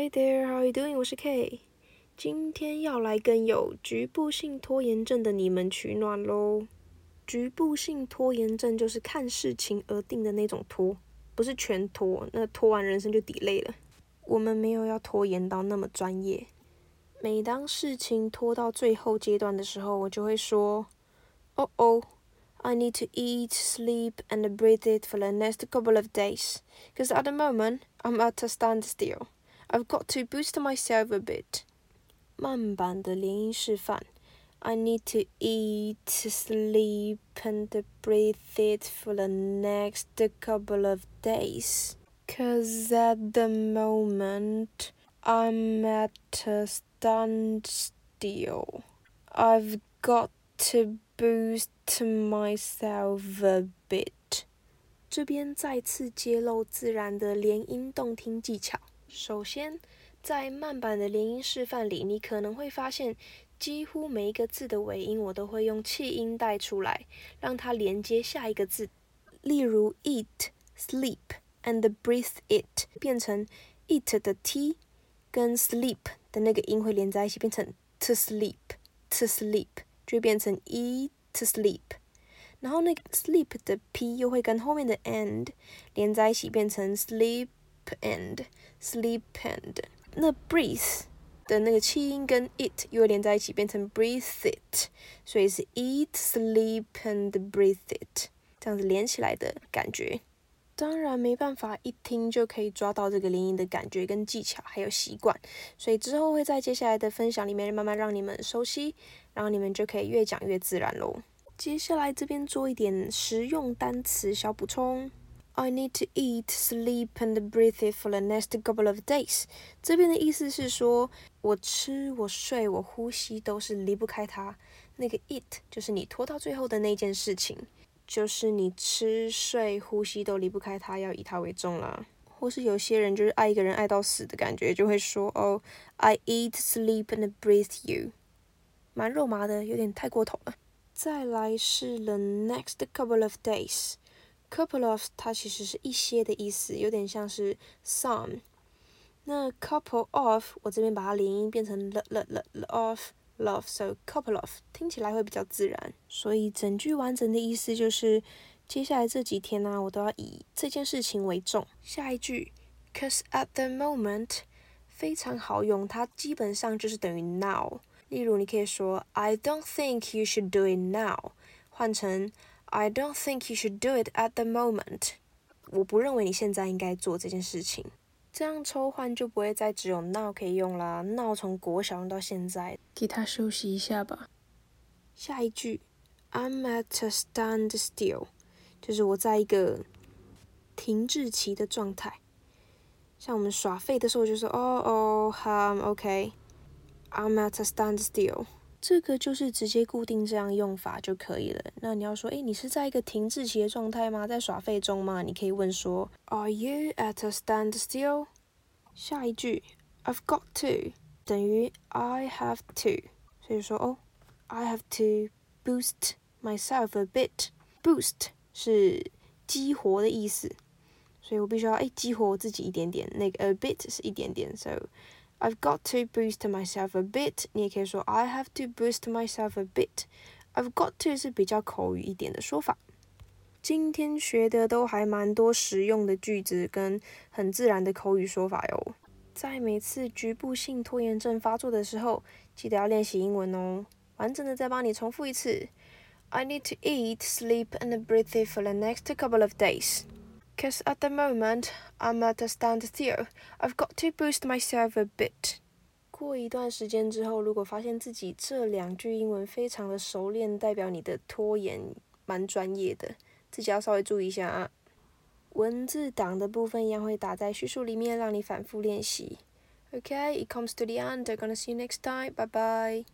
Hi there, how are you doing? 我是 K，今天要来跟有局部性拖延症的你们取暖喽。局部性拖延症就是看事情而定的那种拖，不是全拖，那拖完人生就抵累了。我们没有要拖延到那么专业。每当事情拖到最后阶段的时候，我就会说：“Oh oh, I need to eat, sleep, and breathe it for the next couple of days, because at the moment I'm at a standstill.” I've got to boost myself a bit. 慢版的连音示范。I need to eat, sleep, and breathe it for the next couple of days. Cause at the moment I'm at a standstill. I've got to boost myself a bit. 这边再次揭露自然的连音动听技巧。 首先，在慢版的连音示范里，你可能会发现，几乎每一个字的尾音我都会用气音带出来，让它连接下一个字。例如，eat、sleep and breathe it 变成 eat 的 t 跟 sleep 的那个音会连在一起，变成 to sleep，to sleep 就会变成 eat to sleep。然后那个 sleep 的 p 又会跟后面的 and 连在一起，变成 sleep。And sleep and 那 breathe 的那个气音跟 it 又连在一起，变成 breathe it，所以是 eat, sleep and breathe it 这样子连起来的感觉。当然没办法一听就可以抓到这个连音的感觉跟技巧，还有习惯，所以之后会在接下来的分享里面慢慢让你们熟悉，然后你们就可以越讲越自然喽。接下来这边做一点实用单词小补充。I need to eat, sleep, and breathe it for the next couple of days。这边的意思是说，我吃、我睡、我呼吸都是离不开它。那个 eat 就是你拖到最后的那件事情，就是你吃、睡、呼吸都离不开它，要以它为重啦。或是有些人就是爱一个人爱到死的感觉，就会说哦，I eat, sleep, and breathe you，蛮肉麻的，有点太过头了。再来是 the next couple of days。Couple of 它其实是一些的意思，有点像是 some。那 couple of 我这边把它连音变成 l l l l of love，so couple of 听起来会比较自然。所以整句完整的意思就是，接下来这几天呢，我都要以这件事情为重。下一句，cause at the moment 非常好用，它基本上就是等于 now。例如你可以说 I don't think you should do it now，换成 I don't think you should do it at the moment。我不认为你现在应该做这件事情。这样抽换就不会再只有 now 可以用啦。now 从国小用到现在，给他休息一下吧。下一句，I'm at a standstill，就是我在一个停滞期的状态。像我们耍废的时候，就说哦哦，I'm OK，I'm at a standstill。这个就是直接固定这样用法就可以了。那你要说，诶，你是在一个停滞期的状态吗？在耍废中吗？你可以问说，Are you at a standstill？下一句，I've got to 等于 I have to，所以说哦，I have to boost myself a bit。boost 是激活的意思，所以我必须要诶激活我自己一点点。那个 a bit 是一点点，so。I've got to boost myself a bit。你也可以说 I have to boost myself a bit。I've got to 是比较口语一点的说法。今天学的都还蛮多实用的句子跟很自然的口语说法哟。在每次局部性拖延症发作的时候，记得要练习英文哦。完整的再帮你重复一次。I need to eat, sleep, and breathe for the next couple of days. Cause at the moment I'm at a standstill. I've got to boost myself a bit. 过一段时间之后，如果发现自己这两句英文非常的熟练，代表你的拖延蛮专业的，自己要稍微注意一下啊。文字档的部分一样会打在叙述里面，让你反复练习。Okay, it comes to the end. I'm gonna see you next time. Bye bye.